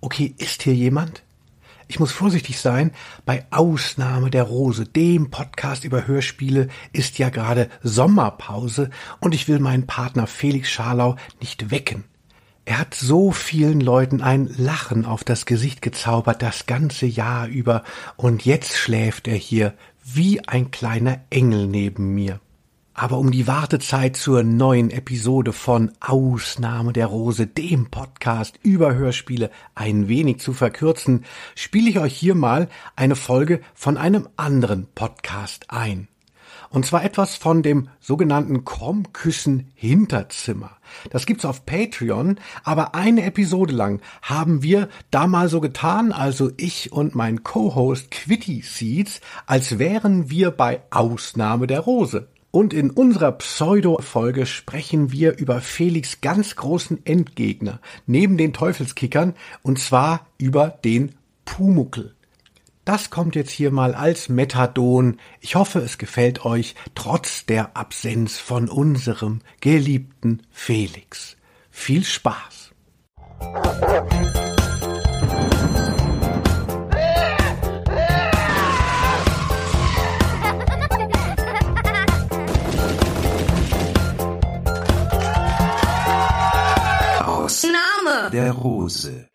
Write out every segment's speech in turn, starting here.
Okay, ist hier jemand? Ich muss vorsichtig sein. Bei Ausnahme der Rose, dem Podcast über Hörspiele, ist ja gerade Sommerpause und ich will meinen Partner Felix Scharlau nicht wecken. Er hat so vielen Leuten ein Lachen auf das Gesicht gezaubert das ganze Jahr über und jetzt schläft er hier wie ein kleiner Engel neben mir. Aber um die Wartezeit zur neuen Episode von Ausnahme der Rose, dem Podcast über Hörspiele, ein wenig zu verkürzen, spiele ich euch hier mal eine Folge von einem anderen Podcast ein. Und zwar etwas von dem sogenannten Krummküssen Hinterzimmer. Das gibt's auf Patreon, aber eine Episode lang haben wir da mal so getan, also ich und mein Co-Host Quitty Seeds, als wären wir bei Ausnahme der Rose. Und in unserer Pseudo-Folge sprechen wir über Felix ganz großen Endgegner neben den Teufelskickern und zwar über den Pumuckel. Das kommt jetzt hier mal als Methadon. Ich hoffe, es gefällt euch trotz der Absenz von unserem geliebten Felix. Viel Spaß! Der Rose.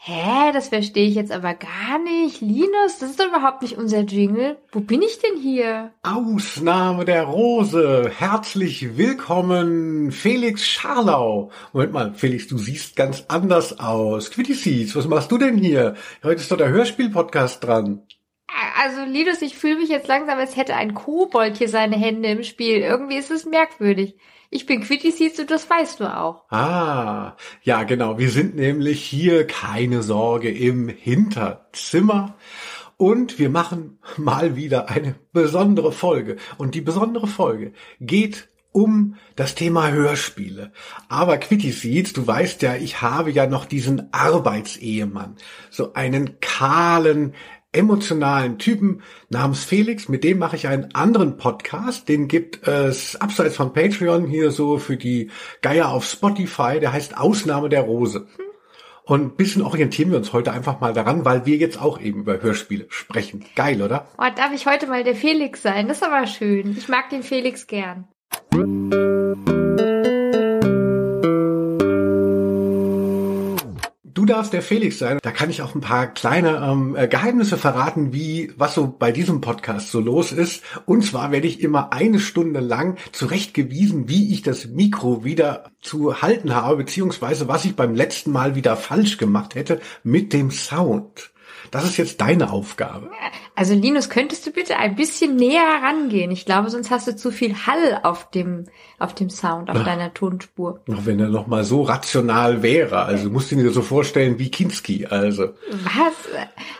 Hä, das verstehe ich jetzt aber gar nicht. Linus, das ist doch überhaupt nicht unser Jingle. Wo bin ich denn hier? Ausnahme der Rose. Herzlich willkommen, Felix Scharlau. Moment mal, Felix, du siehst ganz anders aus. Quitty Seeds, was machst du denn hier? Heute ist doch der Hörspiel-Podcast dran. Also, Linus, ich fühle mich jetzt langsam, als hätte ein Kobold hier seine Hände im Spiel. Irgendwie ist es merkwürdig. Ich bin Quitty Seeds und das weißt du auch. Ah, ja genau. Wir sind nämlich hier, keine Sorge, im Hinterzimmer. Und wir machen mal wieder eine besondere Folge. Und die besondere Folge geht um das Thema Hörspiele. Aber Quitty Seeds, du weißt ja, ich habe ja noch diesen Arbeitsehemann. So einen kahlen, emotionalen Typen namens Felix, mit dem mache ich einen anderen Podcast, den gibt es abseits von Patreon hier so für die Geier auf Spotify, der heißt Ausnahme der Rose. Und bisschen orientieren wir uns heute einfach mal daran, weil wir jetzt auch eben über Hörspiele sprechen. Geil, oder? Oh, darf ich heute mal der Felix sein? Das ist aber schön. Ich mag den Felix gern. Darfst der Felix sein. Da kann ich auch ein paar kleine ähm, äh, Geheimnisse verraten, wie was so bei diesem Podcast so los ist. Und zwar werde ich immer eine Stunde lang zurechtgewiesen, wie ich das Mikro wieder zu halten habe, beziehungsweise was ich beim letzten Mal wieder falsch gemacht hätte mit dem Sound. Das ist jetzt deine Aufgabe. Also Linus, könntest du bitte ein bisschen näher rangehen? Ich glaube, sonst hast du zu viel Hall auf dem, auf dem Sound, auf Ach. deiner Tonspur. Noch wenn er noch mal so rational wäre. Also du musst ihn dir so vorstellen wie Kinski. Also Was?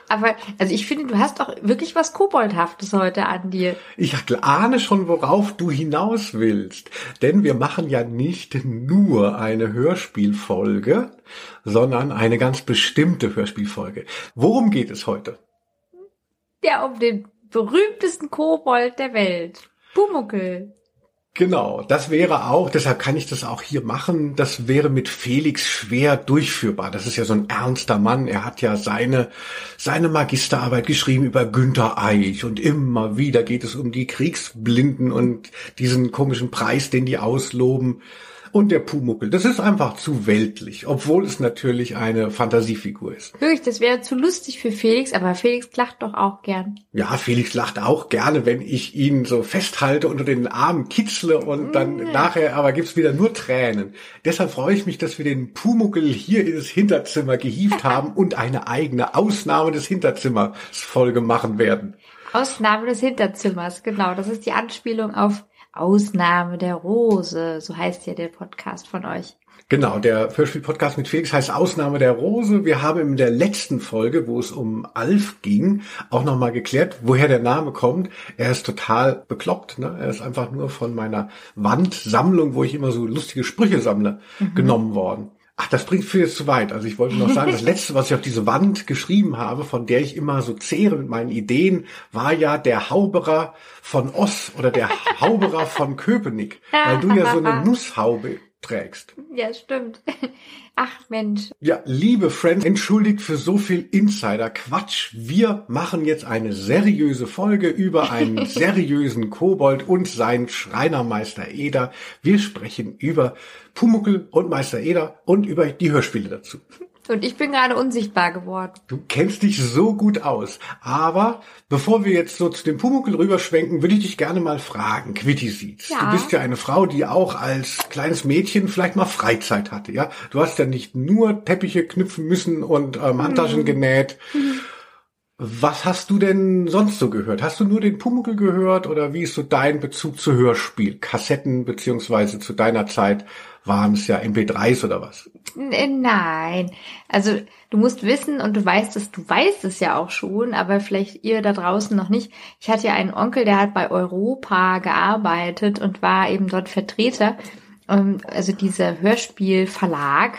Aber, also ich finde, du hast doch wirklich was Koboldhaftes heute an dir. ich ahne schon, worauf du hinaus willst. Denn wir machen ja nicht nur eine Hörspielfolge, sondern eine ganz bestimmte Hörspielfolge. Worum geht es heute? Ja, um den berühmtesten Kobold der Welt. Pumuckel. Genau, das wäre auch, deshalb kann ich das auch hier machen, das wäre mit Felix schwer durchführbar. Das ist ja so ein ernster Mann. Er hat ja seine, seine Magisterarbeit geschrieben über Günther Eich und immer wieder geht es um die Kriegsblinden und diesen komischen Preis, den die ausloben. Und der Pumuckel, das ist einfach zu weltlich, obwohl es natürlich eine Fantasiefigur ist. Wirklich, das wäre zu lustig für Felix, aber Felix lacht doch auch gern. Ja, Felix lacht auch gerne, wenn ich ihn so festhalte unter den Armen kitzle und dann nachher aber gibt's wieder nur Tränen. Deshalb freue ich mich, dass wir den Pumuckel hier in das Hinterzimmer gehievt haben und eine eigene Ausnahme des Hinterzimmers Folge machen werden. Ausnahme des Hinterzimmers, genau. Das ist die Anspielung auf Ausnahme der Rose. So heißt ja der Podcast von euch. Genau, der Hörspiel-Podcast mit Felix heißt Ausnahme der Rose. Wir haben in der letzten Folge, wo es um Alf ging, auch nochmal geklärt, woher der Name kommt. Er ist total bekloppt. Ne? Er ist einfach nur von meiner Wandsammlung, wo ich immer so lustige Sprüche sammle, genommen worden. Ach, das bringt viel jetzt zu weit. Also ich wollte noch sagen, das letzte, was ich auf diese Wand geschrieben habe, von der ich immer so zehre mit meinen Ideen, war ja der Hauberer von Oss oder der Hauberer von Köpenick, weil du ja so eine Nusshaube trägst. Ja, stimmt. Ach Mensch. Ja, liebe Friends, entschuldigt für so viel Insider-Quatsch. Wir machen jetzt eine seriöse Folge über einen seriösen Kobold und seinen Schreinermeister Eder. Wir sprechen über Pumuckel und Meister Eder und über die Hörspiele dazu. Und ich bin gerade unsichtbar geworden. Du kennst dich so gut aus. Aber bevor wir jetzt so zu dem Pumuckel rüberschwenken, würde ich dich gerne mal fragen, Quitty Seeds. Ja. Du bist ja eine Frau, die auch als kleines Mädchen vielleicht mal Freizeit hatte, ja? Du hast ja nicht nur Teppiche knüpfen müssen und ähm, Handtaschen genäht. Was hast du denn sonst so gehört? Hast du nur den Pumuckel gehört oder wie ist so dein Bezug zu Hörspiel? Kassetten beziehungsweise zu deiner Zeit waren es ja MP3s oder was? N- Nein. Also du musst wissen und du weißt es, du weißt es ja auch schon, aber vielleicht ihr da draußen noch nicht. Ich hatte ja einen Onkel, der hat bei Europa gearbeitet und war eben dort Vertreter. Ähm, Also dieser Hörspielverlag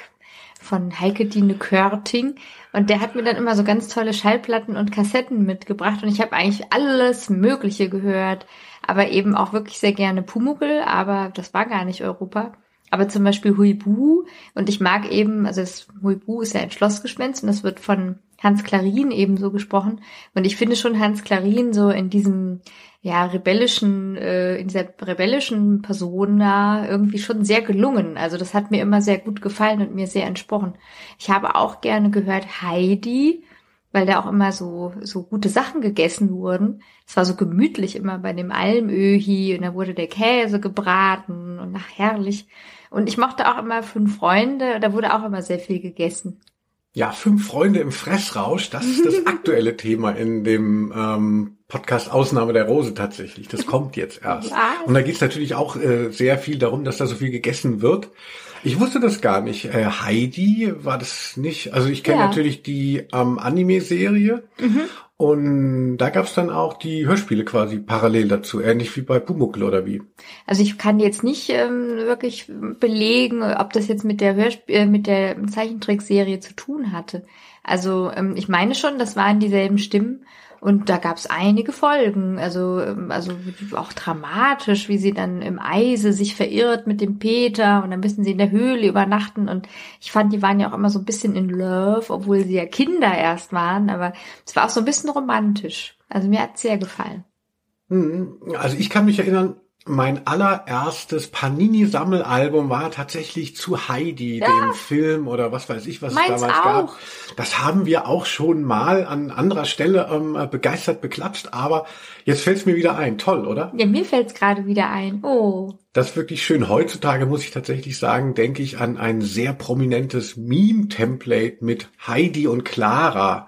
von Heike Dine Körting. Und der hat mir dann immer so ganz tolle Schallplatten und Kassetten mitgebracht. Und ich habe eigentlich alles Mögliche gehört. Aber eben auch wirklich sehr gerne Pumuckel, aber das war gar nicht Europa. Aber zum Beispiel Huibu. Und ich mag eben, also das Huibu ist ja ein Schlossgespenst und das wird von Hans Klarin eben so gesprochen. Und ich finde schon Hans Klarin so in diesem, ja, rebellischen, äh, in dieser rebellischen Persona irgendwie schon sehr gelungen. Also das hat mir immer sehr gut gefallen und mir sehr entsprochen. Ich habe auch gerne gehört Heidi, weil da auch immer so, so gute Sachen gegessen wurden. Es war so gemütlich immer bei dem Almöhi und da wurde der Käse gebraten und nach herrlich. Und ich mochte auch immer fünf Freunde, da wurde auch immer sehr viel gegessen. Ja, fünf Freunde im Fressrausch, das ist das aktuelle Thema in dem ähm, Podcast Ausnahme der Rose tatsächlich. Das kommt jetzt erst. Was? Und da geht es natürlich auch äh, sehr viel darum, dass da so viel gegessen wird. Ich wusste das gar nicht. Äh, Heidi war das nicht. Also ich kenne Ja. natürlich die ähm, Anime-Serie und da gab es dann auch die Hörspiele quasi parallel dazu, ähnlich wie bei Pumuckl oder wie. Also ich kann jetzt nicht ähm, wirklich belegen, ob das jetzt mit der Hörsp äh, mit der Zeichentrickserie zu tun hatte. Also ähm, ich meine schon, das waren dieselben Stimmen und da gab es einige Folgen. Also ähm, also auch dramatisch, wie sie dann im Eise sich verirrt mit dem Peter und dann müssen sie in der Höhle übernachten und ich fand, die waren ja auch immer so ein bisschen in Love, obwohl sie ja Kinder erst waren, aber es war auch so ein bisschen romantisch. Also mir hat sehr gefallen. Mhm. Also ich kann mich erinnern, mein allererstes Panini-Sammelalbum war tatsächlich zu Heidi, dem Film oder was weiß ich, was Meins es damals auch. gab. Das haben wir auch schon mal an anderer Stelle ähm, begeistert beklapst, aber jetzt fällt es mir wieder ein. Toll, oder? Ja, mir fällt's gerade wieder ein. Oh. Das ist wirklich schön. Heutzutage muss ich tatsächlich sagen, denke ich an ein sehr prominentes Meme-Template mit Heidi und Clara.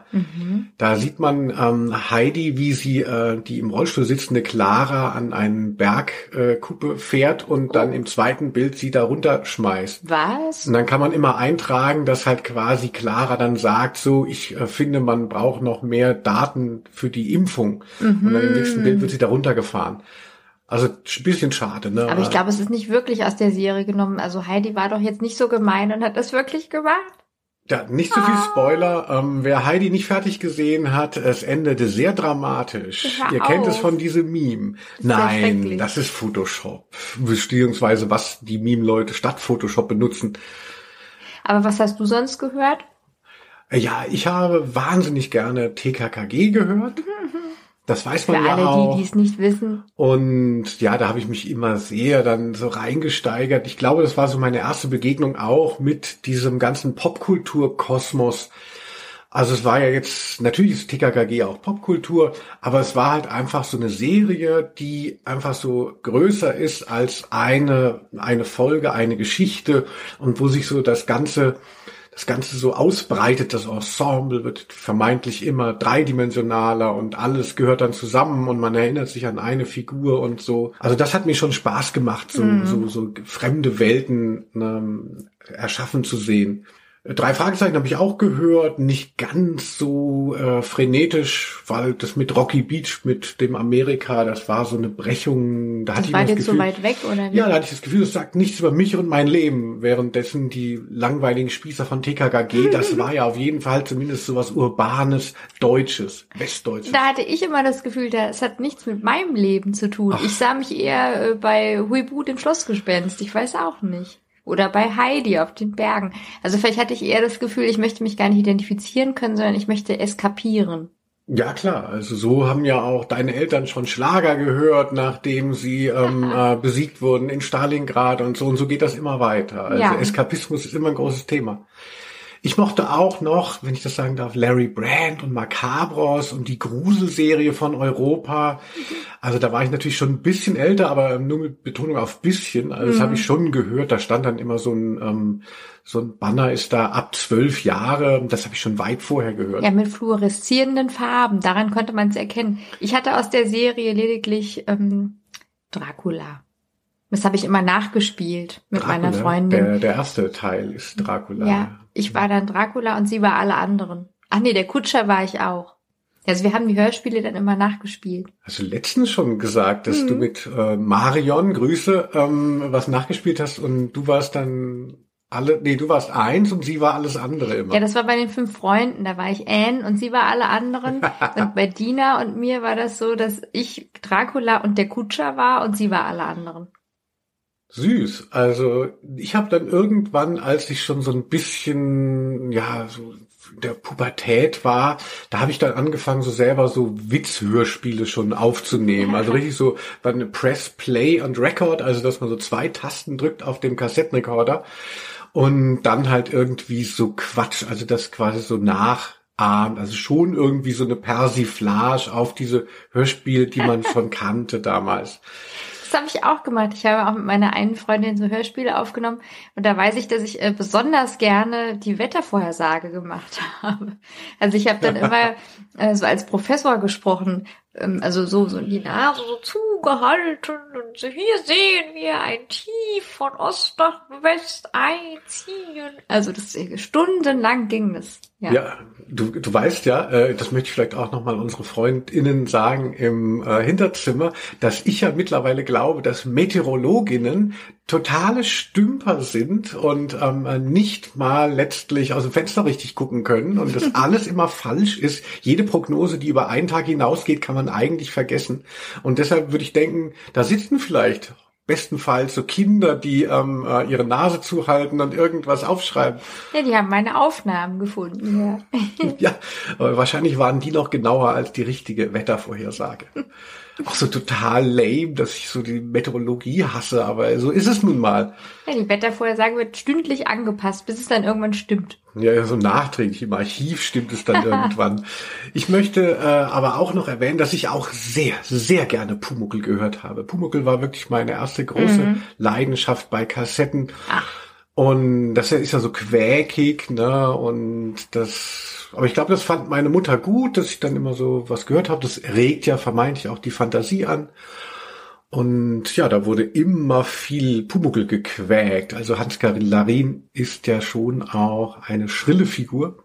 Da sieht man ähm, Heidi, wie sie äh, die im Rollstuhl sitzende Clara an einen Bergkuppe äh, fährt und dann im zweiten Bild sie da runterschmeißt. Was? Und dann kann man immer eintragen, dass halt quasi Clara dann sagt, so, ich äh, finde, man braucht noch mehr Daten für die Impfung. Und dann im nächsten Bild wird sie da runtergefahren. Also ein bisschen schade, ne? Aber ich glaube, es ist nicht wirklich aus der Serie genommen. Also Heidi war doch jetzt nicht so gemein und hat das wirklich gemacht. Ja, nicht zu viel Ah. Spoiler. Ähm, wer Heidi nicht fertig gesehen hat, es endete sehr dramatisch. Hör Ihr kennt auf. es von diesem Meme. sehr Nein, das ist Photoshop. Beziehungsweise was die Meme-Leute statt Photoshop benutzen. Aber was hast du sonst gehört? Ja, ich habe wahnsinnig gerne TKKG gehört. Das weiß Für man ja alle, auch. die die es nicht wissen. Und ja, da habe ich mich immer sehr dann so reingesteigert. Ich glaube, das war so meine erste Begegnung auch mit diesem ganzen Popkulturkosmos. Also es war ja jetzt, natürlich ist TKKG auch Popkultur, aber es war halt einfach so eine Serie, die einfach so größer ist als eine, eine Folge, eine Geschichte und wo sich so das Ganze, das Ganze so ausbreitet, das Ensemble wird vermeintlich immer dreidimensionaler und alles gehört dann zusammen und man erinnert sich an eine Figur und so. Also das hat mir schon Spaß gemacht, so, so, so fremde Welten ähm, erschaffen zu sehen. Drei Fragezeichen habe ich auch gehört, nicht ganz so äh, frenetisch, weil das mit Rocky Beach, mit dem Amerika, das war so eine Brechung. Da Das hatte ich war immer das Gefühl, weit weg, oder wie? ja, da hatte ich das Gefühl, es sagt nichts über mich und mein Leben, währenddessen die langweiligen Spießer von TKKG, das war ja auf jeden Fall zumindest sowas Urbanes, Deutsches, Westdeutsches. Da hatte ich immer das Gefühl, das hat nichts mit meinem Leben zu tun. Ich sah mich eher äh, bei Huibu, dem Schlossgespenst. Ich weiß auch nicht. Oder bei Heidi auf den Bergen. Also vielleicht hatte ich eher das Gefühl, ich möchte mich gar nicht identifizieren können, sondern ich möchte eskapieren. Ja klar, also so haben ja auch deine Eltern schon Schlager gehört, nachdem sie ähm, äh, besiegt wurden in Stalingrad und so und so geht das immer weiter. Also Ja. Eskapismus ist immer ein großes Thema. Ich mochte auch noch, wenn ich das sagen darf, Larry Brand und Macabros und die Gruselserie von Europa. Also da war ich natürlich schon ein bisschen älter, aber nur mit Betonung auf bisschen. Also das habe ich schon gehört. Da stand dann immer so ein ähm, so ein Banner ist da ab zwölf Jahre. Das habe ich schon weit vorher gehört. Ja, mit fluoreszierenden Farben. Daran konnte man es erkennen. Ich hatte aus der Serie lediglich ähm, Dracula. Das habe ich immer nachgespielt mit meiner Dracula, Freundin. Der, der erste Teil ist Dracula. Ja, ich war dann Dracula und sie war alle anderen. Ach nee, der Kutscher war ich auch. Also wir haben die Hörspiele dann immer nachgespielt. Hast du letztens schon gesagt, dass Mhm. du mit äh, Marion, Grüße, ähm, was nachgespielt hast und du warst dann alle, nee, du warst eins und sie war alles andere immer. Ja, das war bei den fünf Freunden. Da war ich Anne und sie war alle anderen. und bei Dina und mir war das so, dass ich Dracula und der Kutscher war und sie war alle anderen. Süß. Also ich habe dann irgendwann, als ich schon so ein bisschen, ja, so der Pubertät war, da habe ich dann angefangen, so selber so Witzhörspiele schon aufzunehmen. Also richtig so eine Press Play und Record, also dass man so zwei Tasten drückt auf dem Kassettenrekorder und dann halt irgendwie so Quatsch, also das quasi so nachahmt, also schon irgendwie so eine Persiflage auf diese Hörspiele, die man schon kannte damals. Das habe ich auch gemacht. Ich habe auch mit meiner einen Freundin so Hörspiele aufgenommen und da weiß ich, dass ich äh, besonders gerne die Wettervorhersage gemacht habe. Also ich habe dann immer äh, so als Professor gesprochen, ähm, also so, so die Nase so zugehalten und so, hier sehen wir ein Tief von Ost nach West einziehen. Also das stundenlang ging das. Ja. Ja, du, du weißt ja, äh, das möchte ich vielleicht auch nochmal unsere FreundInnen sagen im äh, Hinterzimmer, dass ich ja mittlerweile glaube, dass Meteorologinnen totale Stümper sind und ähm, nicht mal letztlich aus dem Fenster richtig gucken können und das alles immer falsch ist. Jede Prognose, die über einen Tag hinausgeht, kann man eigentlich vergessen. Und deshalb würde ich denken, da sitzen vielleicht bestenfalls so Kinder, die ähm, äh, ihre Nase zuhalten und irgendwas aufschreiben. ja, die haben meine Aufnahmen gefunden. Ja. Ja, aber wahrscheinlich waren die noch genauer als die richtige Wettervorhersage. Auch so total lame, dass ich so die Meteorologie hasse, aber so ist es nun mal. Ja, die Wettervorhersage wird stündlich angepasst, bis es dann irgendwann stimmt. Ja, ja, so nachträglich im Archiv stimmt es dann irgendwann. Ich möchte äh, aber auch noch erwähnen, dass ich auch sehr, sehr gerne Pumuckel gehört habe. Pumuckel war wirklich meine erste große Leidenschaft bei Kassetten. Ach. Und das ist ja so quäkig, ne? Und das, aber ich glaube, das fand meine Mutter gut, dass ich dann immer so was gehört habe. Das regt ja vermeintlich auch die Fantasie an. Und ja, da wurde immer viel Pumuckel gequäkt. Also Hans-Karin Larin ist ja schon auch eine schrille Figur.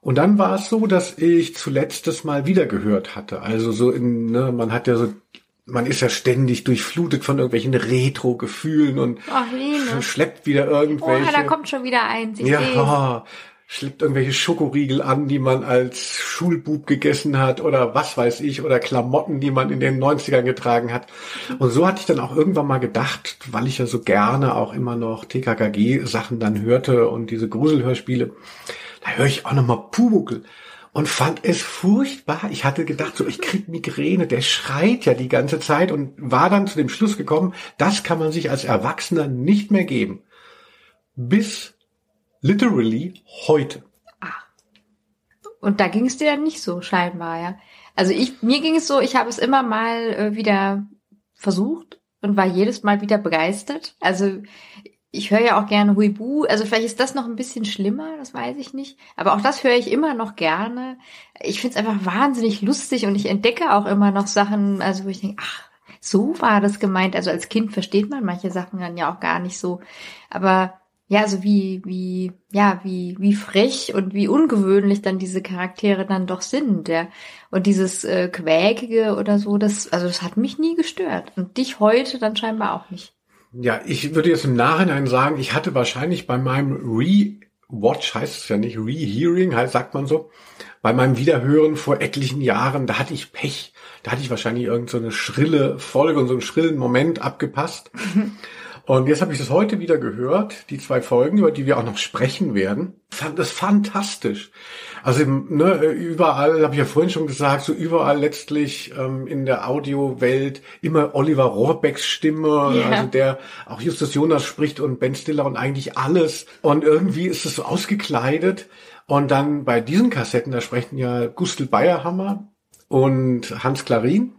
Und dann war es so, dass ich zuletzt das mal wieder gehört hatte. Also so in, ne, man hat ja so, man ist ja ständig durchflutet von irgendwelchen Retro-Gefühlen und Ach, schleppt wieder Oh, irgendwelche. da kommt schon wieder eins. Ich ja, oh, schleppt irgendwelche Schokoriegel an, die man als Schulbub gegessen hat oder was weiß ich oder Klamotten, die man in den 90ern getragen hat. Und so hatte ich dann auch irgendwann mal gedacht, weil ich ja so gerne auch immer noch TKKG-Sachen dann hörte und diese Gruselhörspiele, da höre ich auch noch mal Pumuckel und fand es furchtbar. Ich hatte gedacht, so ich krieg Migräne, der schreit ja die ganze Zeit und war dann zu dem Schluss gekommen, das kann man sich als Erwachsener nicht mehr geben. Bis literally heute. Und da ging es dir dann nicht so, scheinbar, ja. Also ich, mir ging es so, ich habe es immer mal äh, wieder versucht und war jedes Mal wieder begeistert. Also ich höre ja auch gerne Huibu. Also vielleicht ist das noch ein bisschen schlimmer, das weiß ich nicht. Aber auch das höre ich immer noch gerne. Ich finde es einfach wahnsinnig lustig und ich entdecke auch immer noch Sachen, also wo ich denke, ach, so war das gemeint. Also als Kind versteht man manche Sachen dann ja auch gar nicht so. Aber ja, also wie, wie, ja, wie, wie frech und wie ungewöhnlich dann diese Charaktere dann doch sind, ja. Und dieses äh, Quäkige oder so, das, also das hat mich nie gestört. Und dich heute dann scheinbar auch nicht. Ja, ich würde jetzt im Nachhinein sagen, ich hatte wahrscheinlich bei meinem Re-Watch, heißt es ja nicht, Re-Hearing, heißt, sagt man so, bei meinem Wiederhören vor etlichen Jahren, da hatte ich Pech. Da hatte ich wahrscheinlich irgend so eine schrille Folge und so einen schrillen Moment abgepasst. Und jetzt habe ich das heute wieder gehört, die zwei Folgen, über die wir auch noch sprechen werden. Fand das fantastisch. Also ne, überall, habe ich ja vorhin schon gesagt, so überall letztlich ähm, in der Audiowelt immer Oliver Rohrbecks Stimme, yeah. also der auch Justus Jonas spricht und Ben Stiller und eigentlich alles. Und irgendwie ist es so ausgekleidet. Und dann bei diesen Kassetten, da sprechen ja Gustl Bayerhammer und Hans Klarin.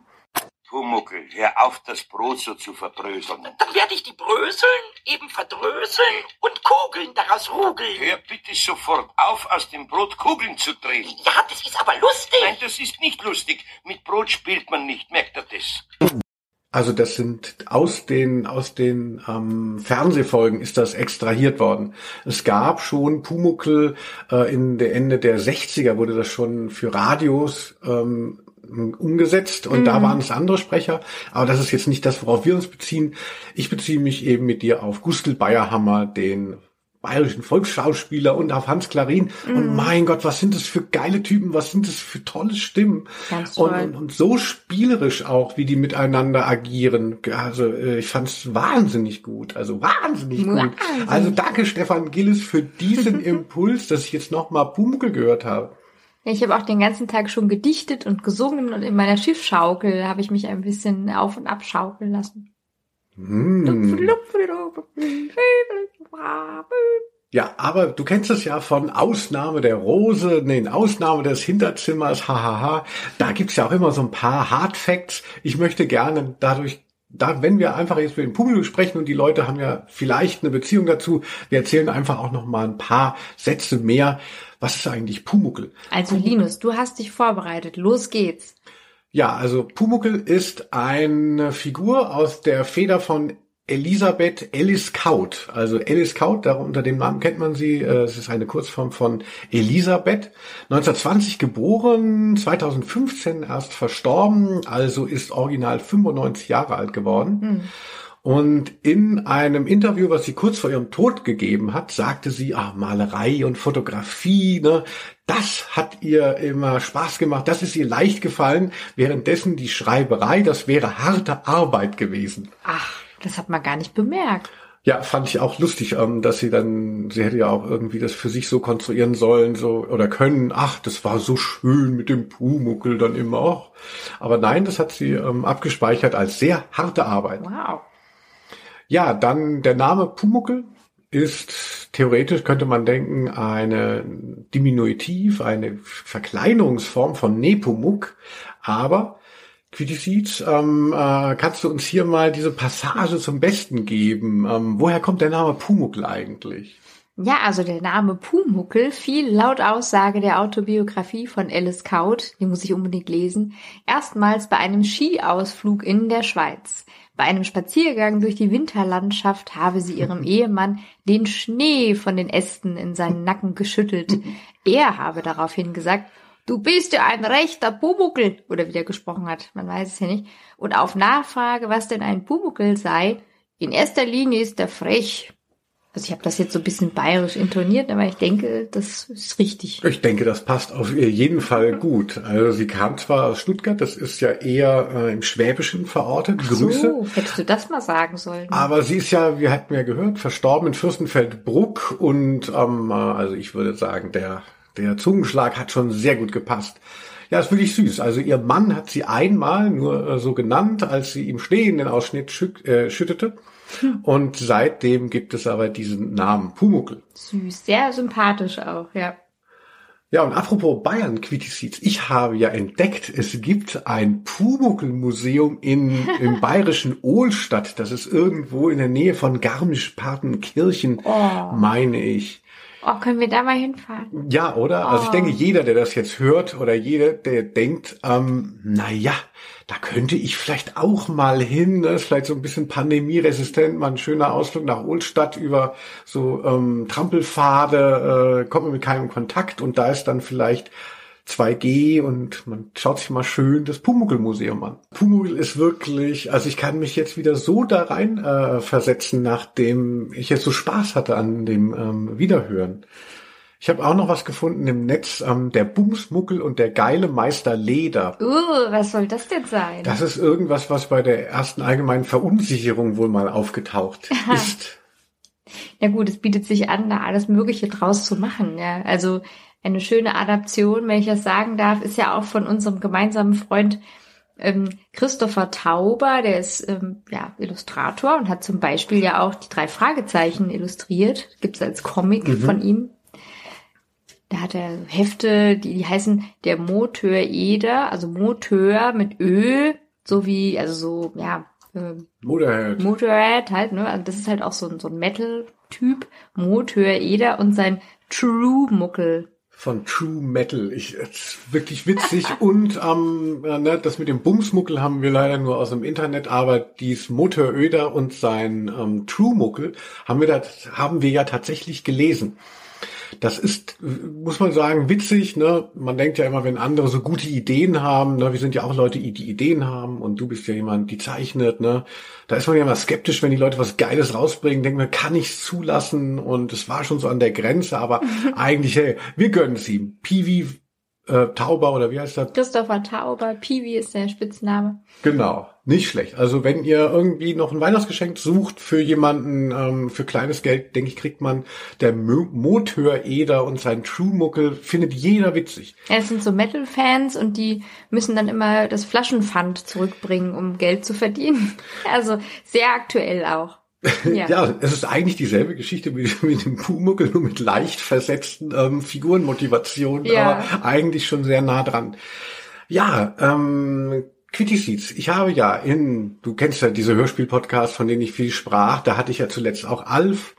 Pumuckel, hör auf, das Brot so zu verbröseln. Dann werde ich die Bröseln eben verdröseln und Kugeln daraus rugeln. Hör bitte sofort auf, aus dem Brot Kugeln zu drehen. Ja, das ist aber lustig. Nein, das ist nicht lustig. Mit Brot spielt man nicht, merkt er das? Also das sind aus den aus den ähm, Fernsehfolgen ist das extrahiert worden. Es gab schon Pumuckel äh, in der Ende der 60er wurde das schon für Radios ähm, umgesetzt und mhm. da waren es andere Sprecher, aber das ist jetzt nicht das, worauf wir uns beziehen. Ich beziehe mich eben mit dir auf Gustl Bayerhammer, den bayerischen Volksschauspieler und auf Hans Klarin. Mm. Und mhm. mein Gott, was sind das für geile Typen, was sind das für tolle Stimmen. Und, und, und so spielerisch auch, wie die miteinander agieren. Also äh, ich fand es wahnsinnig gut. Also wahnsinnig gut. Also danke Stefan Gillis für diesen Impuls, dass ich jetzt nochmal Pumuckl gehört habe. Ich habe auch den ganzen Tag schon gedichtet und gesungen und in meiner Schiffschaukel habe ich mich ein bisschen auf und ab schaukeln lassen. Mm. Ja, aber du kennst es ja von Ausnahme der Rose, nee, Ausnahme des Hinterzimmers, hahaha. Da gibt's ja auch immer so ein paar Hard Facts. Ich möchte gerne dadurch da, wenn wir einfach jetzt mit dem Publikum sprechen und die Leute haben ja vielleicht eine Beziehung dazu, wir erzählen einfach auch noch mal ein paar Sätze mehr. Was ist eigentlich Pumuckel? Also Linus, du hast dich vorbereitet. Los geht's. Ja, also Pumuckel ist eine Figur aus der Feder von Elisabeth Ellis Kaut. Also Ellis Kaut, unter dem Namen kennt man sie. Äh, es ist eine Kurzform von Elisabeth. 1920 geboren, 2015 erst verstorben, also ist original 95 Jahre alt geworden. Mhm. Und in einem Interview, was sie kurz vor ihrem Tod gegeben hat, sagte sie, ah, Malerei und Fotografie, ne, das hat ihr immer Spaß gemacht, das ist ihr leicht gefallen, währenddessen die Schreiberei, das wäre harte Arbeit gewesen. Ach. Das hat man gar nicht bemerkt. Ja, fand ich auch lustig, ähm, dass sie dann, sie hätte ja auch irgendwie das für sich so konstruieren sollen, so oder können. Ach, das war so schön mit dem Pumuckel dann immer auch. Aber nein, das hat sie ähm, abgespeichert als sehr harte Arbeit. Wow. Ja, dann der Name Pumuckel ist theoretisch könnte man denken eine Diminutiv, eine Verkleinerungsform von Nepomuk, aber Quitisic, ähm, äh, kannst du uns hier mal diese Passage zum Besten geben? Ähm, woher kommt der Name Pumuckl eigentlich? Ja, also der Name Pumuckel fiel laut Aussage der Autobiografie von Alice Kaut, die muss ich unbedingt lesen, erstmals bei einem Skiausflug in der Schweiz. Bei einem Spaziergang durch die Winterlandschaft habe sie ihrem Ehemann den Schnee von den Ästen in seinen Nacken geschüttelt. Er habe daraufhin gesagt, du bist ja ein rechter Pumuckel, oder wie der gesprochen hat, man weiß es ja nicht. Und auf Nachfrage, was denn ein Pumuckel sei, in erster Linie ist er frech. Also ich habe das jetzt so ein bisschen bayerisch intoniert, aber ich denke, das ist richtig. Ich denke, das passt auf jeden Fall gut. Also sie kam zwar aus Stuttgart, das ist ja eher äh, im Schwäbischen verortet. Ach Grüße. So, hättest du das mal sagen sollen. Aber sie ist ja, wir hatten ja gehört, verstorben in Fürstenfeldbruck und ähm, also ich würde sagen, der der Zungenschlag hat schon sehr gut gepasst. Ja, ist wirklich süß. Also ihr Mann hat sie einmal nur äh, so genannt, als sie ihm Schnee Ausschnitt schüt, äh, schüttete. Hm. Und seitdem gibt es aber diesen Namen Pumuckel. Süß, sehr sympathisch auch, ja. Ja, und apropos Bayern Quitisiz, ich habe ja entdeckt, es gibt ein Pumuckel-Museum in, im bayerischen Ohlstadt. Das ist irgendwo in der Nähe von Garmisch-Partenkirchen, oh. meine ich. Oh, können wir da mal hinfahren? Ja, oder? Also ich Oh. denke, jeder, der das jetzt hört oder jeder, der denkt, ähm, na ja, da könnte ich vielleicht auch mal hin, ne? ist vielleicht so ein bisschen pandemieresistent, mal ein schöner Ausflug nach Ohlstadt über so ähm, Trampelpfade, äh, kommt man mit keinem Kontakt und da ist dann vielleicht 2G und man schaut sich mal schön das Pumuckl-Museum an. Pumuckl ist wirklich, also ich kann mich jetzt wieder so da rein äh, versetzen, nachdem ich jetzt so Spaß hatte an dem ähm, Wiederhören. Ich habe auch noch was gefunden im Netz, ähm, der Bumsmuckel und der geile Meister Leder. Uh, was soll das denn sein? Das ist irgendwas, was bei der ersten allgemeinen Verunsicherung wohl mal aufgetaucht ist. Ja gut, es bietet sich an, da alles Mögliche draus zu machen. Ja, also eine schöne Adaption, wenn ich das sagen darf, ist ja auch von unserem gemeinsamen Freund ähm, Christopher Tauber, der ist ähm, ja Illustrator und hat zum Beispiel ja auch die drei Fragezeichen illustriert. Gibt's als Comic von ihm. Da hat er Hefte, die, die heißen der Moteur Eder, also Moteur mit Ö, so wie, also so, ja, ähm, Motorhead. Motorhead halt, ne? Also das ist halt auch so ein, so ein Metal-Typ. Motor Eder und sein True Muckel. Von True Metal. Ich, wirklich witzig. Und ähm, äh, ne, das mit dem Bumsmuckel haben wir leider nur aus dem Internet, aber dies Motoröder und sein ähm, True Muckel haben wir, da, haben wir ja tatsächlich gelesen. Das ist, muss man sagen, witzig. Ne? Man denkt ja immer, wenn andere so gute Ideen haben, ne? wir sind ja auch Leute, die Ideen haben und du bist ja jemand, die zeichnet. Ne? Da ist man ja immer skeptisch, wenn die Leute was Geiles rausbringen, denkt man, kann ich's zulassen? Und es war schon so an der Grenze, aber eigentlich, hey, wir gönnen es ihm. Piwi äh, Tauber oder wie heißt das? Christopher Tauber, Peewee ist der Spitzname. Genau, nicht schlecht. Also wenn ihr irgendwie noch ein Weihnachtsgeschenk sucht für jemanden, ähm, für kleines Geld, denke ich, kriegt man der Mo Motor Eder und sein True Muckel, findet jeder witzig. Ja, es sind so Metal-Fans und die müssen dann immer das Flaschenpfand zurückbringen, um Geld zu verdienen. Also sehr aktuell auch. Ja. Ja, es ist eigentlich dieselbe Geschichte mit, mit dem Pumuckel, nur mit leicht versetzten ähm, Figurenmotivationen, Ja. aber eigentlich schon sehr nah dran. Ja, ähm, Quitty Seeds. Ich habe ja in, du kennst ja diese Hörspiel-Podcasts, von denen ich viel sprach, da hatte ich ja zuletzt auch Alf.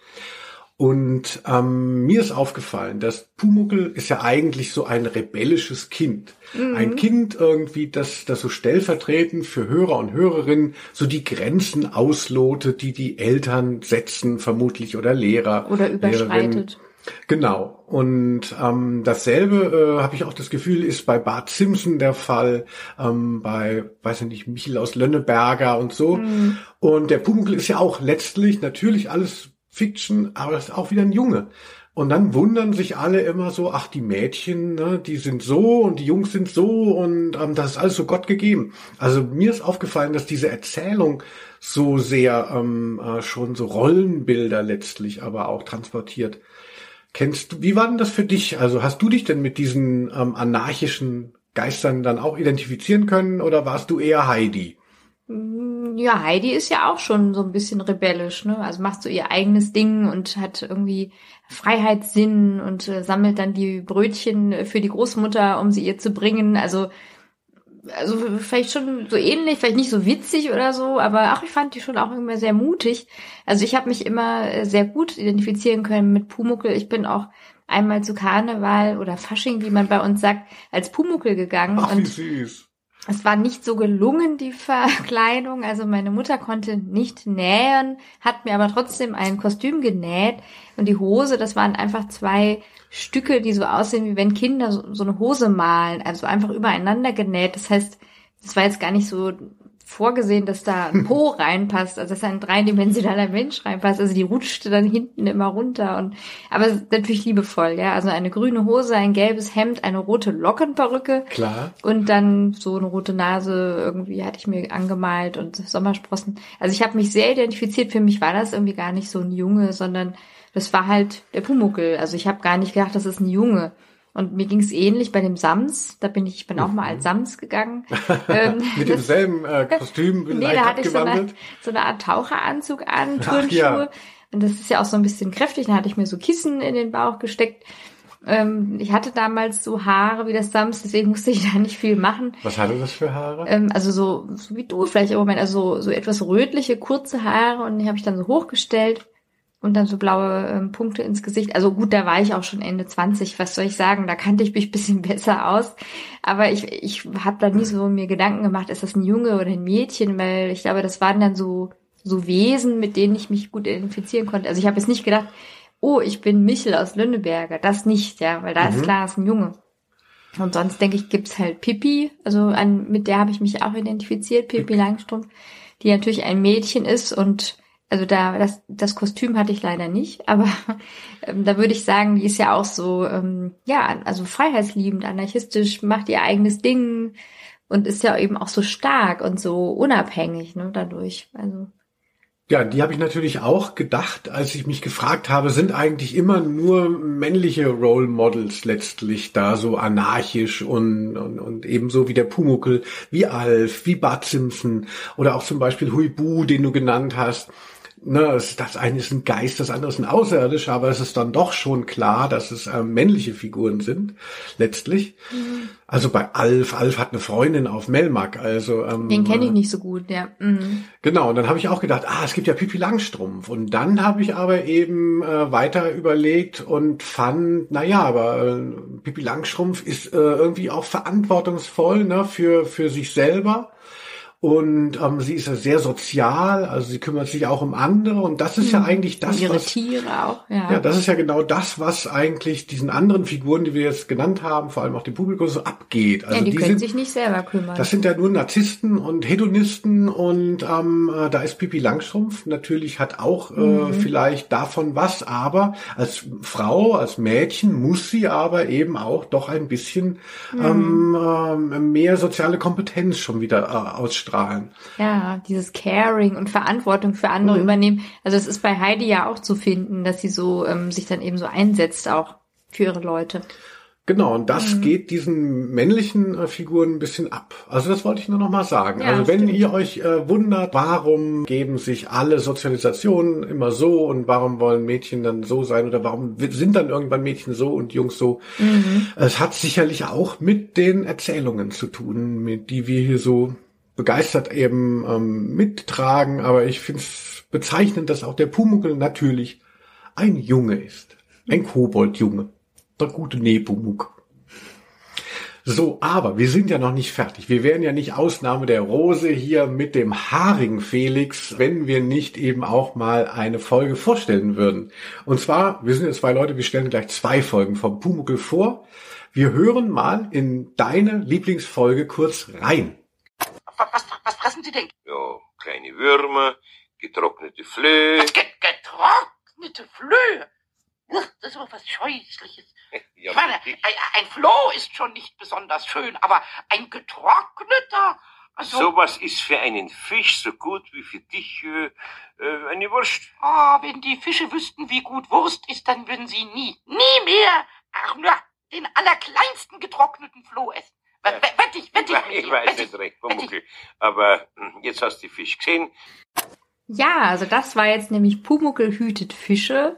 Und ähm, mir ist aufgefallen, dass Pumuckel ist ja eigentlich so ein rebellisches Kind. Ein Kind irgendwie, das, das so stellvertretend für Hörer und Hörerinnen so die Grenzen auslotet, die die Eltern setzen, vermutlich, oder Lehrer. Oder Lehrerinnen. überschreitet. Genau. Und ähm, dasselbe äh, habe ich auch das Gefühl, ist bei Bart Simpson der Fall, ähm, bei, weiß ich nicht, Michel aus Lönneberger und so. Und der Pumuckl ist ja auch letztlich natürlich alles Fiction, aber das ist auch wieder ein Junge. Und dann wundern sich alle immer so, ach, die Mädchen, ne, die sind so und die Jungs sind so und ähm, das ist alles so Gott gegeben. Also mir ist aufgefallen, dass diese Erzählung so sehr ähm, äh, schon so Rollenbilder letztlich aber auch transportiert. Kennst du, wie war denn das für dich? Also hast du dich denn mit diesen ähm, anarchischen Geistern dann auch identifizieren können oder warst du eher Heidi? Ja, Heidi ist ja auch schon so ein bisschen rebellisch, ne? Also macht so ihr eigenes Ding und hat irgendwie Freiheitssinn und äh, sammelt dann die Brötchen für die Großmutter, um sie ihr zu bringen. Also, also vielleicht schon so ähnlich, vielleicht nicht so witzig oder so, aber ach, ich fand die schon auch immer sehr mutig. Also ich habe mich immer äh, sehr gut identifizieren können mit Pumuckel. Ich bin auch einmal zu Karneval oder Fasching, wie man bei uns sagt, als Pumuckel gegangen. Ach, wie und süß. Es war nicht so gelungen, die Verkleidung. Also meine Mutter konnte nicht nähen, hat mir aber trotzdem ein Kostüm genäht. Und die Hose, das waren einfach zwei Stücke, die so aussehen, wie wenn Kinder so, so eine Hose malen. Also einfach übereinander genäht. Das heißt, es war jetzt gar nicht so vorgesehen, dass da ein Po reinpasst, also dass ein dreidimensionaler Mensch reinpasst. Also die rutschte dann hinten immer runter und aber natürlich liebevoll, ja. Also eine grüne Hose, ein gelbes Hemd, eine rote Lockenperücke. Klar. Und dann so eine rote Nase irgendwie hatte ich mir angemalt und Sommersprossen. Also ich habe mich sehr identifiziert. Für mich war das irgendwie gar nicht so ein Junge, sondern das war halt der Pumuckel. Also ich habe gar nicht gedacht, das ist ein Junge. Und mir ging es ähnlich bei dem Sams. Da bin ich, ich bin auch mal als Sams gegangen. ähm, Mit demselben äh, Kostüm Nee, da hatte ich so eine, so eine Art Taucheranzug an, Turnschuhe. ja. Und das ist ja auch so ein bisschen kräftig. Da hatte ich mir so Kissen in den Bauch gesteckt. Ähm, ich hatte damals so Haare wie das Sams, deswegen musste ich da nicht viel machen. Was hatte das für Haare? Ähm, also so, so wie du vielleicht im Moment, also so, so etwas rötliche, kurze Haare und die habe ich dann so hochgestellt. Und dann so blaue ähm, Punkte ins Gesicht. Also gut, da war ich auch schon Ende 20, was soll ich sagen, da kannte ich mich bisschen besser aus. Aber ich, ich habe da nie so mir Gedanken gemacht, ist das ein Junge oder ein Mädchen, weil ich glaube, das waren dann so, so Wesen, mit denen ich mich gut identifizieren konnte. Also ich habe jetzt nicht gedacht, oh, ich bin Michel aus Lünneberger. Das nicht, ja, weil da mhm. ist klar, es ist ein Junge. Und sonst denke ich, gibt's halt Pippi, also an, mit der habe ich mich auch identifiziert, Pippi Langstrumpf, die natürlich ein Mädchen ist und also da, das, das Kostüm hatte ich leider nicht, aber ähm, da würde ich sagen, die ist ja auch so, ähm, ja, also freiheitsliebend, anarchistisch, macht ihr eigenes Ding und ist ja eben auch so stark und so unabhängig, ne, dadurch. Also ja, die habe ich natürlich auch gedacht, als ich mich gefragt habe, sind eigentlich immer nur männliche Role Models letztlich da so anarchisch und, und, und ebenso wie der Pumuckel, wie Alf, wie Bart Simpson oder auch zum Beispiel Huibu, den du genannt hast ne, das eine ist ein Geist, das andere ist ein Außerirdischer, aber es ist dann doch schon klar, dass es äh, männliche Figuren sind, letztlich. Mhm. Also bei Alf, Alf hat eine Freundin auf Melmac, also ähm, den kenne ich nicht so gut, ja. Mhm. Genau, und dann habe ich auch gedacht, ah, es gibt ja Pipi Langstrumpf. Und dann habe ich aber eben äh, weiter überlegt und fand, na ja, aber äh, Pipi Langstrumpf ist äh, irgendwie auch verantwortungsvoll ne, für für sich selber und ähm, sie ist ja sehr sozial, also sie kümmert sich auch um andere und das ist mhm. ja eigentlich das, ihre was, Tiere auch, ja. Ja, das ist ja genau das, was eigentlich diesen anderen Figuren, die wir jetzt genannt haben, vor allem auch dem Publikum so abgeht. Also ja, die, die können sind, sich nicht selber kümmern. Das sind ja nur Narzissten und Hedonisten und ähm, äh, da ist Pipi Langstrumpf natürlich hat auch äh, mhm. vielleicht davon was, aber als Frau, als Mädchen muss sie aber eben auch doch ein bisschen mhm. ähm, äh, mehr soziale Kompetenz schon wieder äh, ausstrahlen ausstrahlen. Ja, dieses Caring und Verantwortung für andere mhm. übernehmen. Also es ist bei Heidi ja auch zu finden, dass sie so ähm, sich dann eben so einsetzt auch für ihre Leute. Genau, und das mhm. geht diesen männlichen äh, Figuren ein bisschen ab. Also das wollte ich nur noch mal sagen. Ja, also wenn stimmt. ihr euch äh, wundert, warum geben sich alle Sozialisationen immer so und warum wollen Mädchen dann so sein oder warum sind dann irgendwann Mädchen so und Jungs so, mhm. es hat sicherlich auch mit den Erzählungen zu tun, mit die wir hier so begeistert eben ähm, mittragen, aber ich finde es bezeichnend, dass auch der Pumuckel natürlich ein Junge ist. Ein Koboldjunge. Der gute Nepomuk. So, aber wir sind ja noch nicht fertig. Wir wären ja nicht Ausnahme der Rose hier mit dem Haarigen Felix, wenn wir nicht eben auch mal eine Folge vorstellen würden. Und zwar, wir sind ja zwei Leute, wir stellen gleich zwei Folgen vom Pumuckel vor. Wir hören mal in deine Lieblingsfolge kurz rein was, was fressen Sie denn? Ja, kleine Würmer, getrocknete Flöhe. Was, get, getrocknete Flöhe? Das ist aber was Scheußliches. Ja, ich meine, ein, Floh ist schon nicht besonders schön, aber ein getrockneter... Also, Sowas ist für einen Fisch so gut wie für dich äh, äh, eine Wurst. Ah, wenn die Fische wüssten, wie gut Wurst ist, dann würden sie nie, nie mehr, ach nur, den allerkleinsten getrockneten Floh essen. Wette wette ich Ich weiß nicht recht, Pumuckl. Aber hm, jetzt hast du die Fisch gesehen. Ja, also das war jetzt nämlich Pumuckl hütet Fische.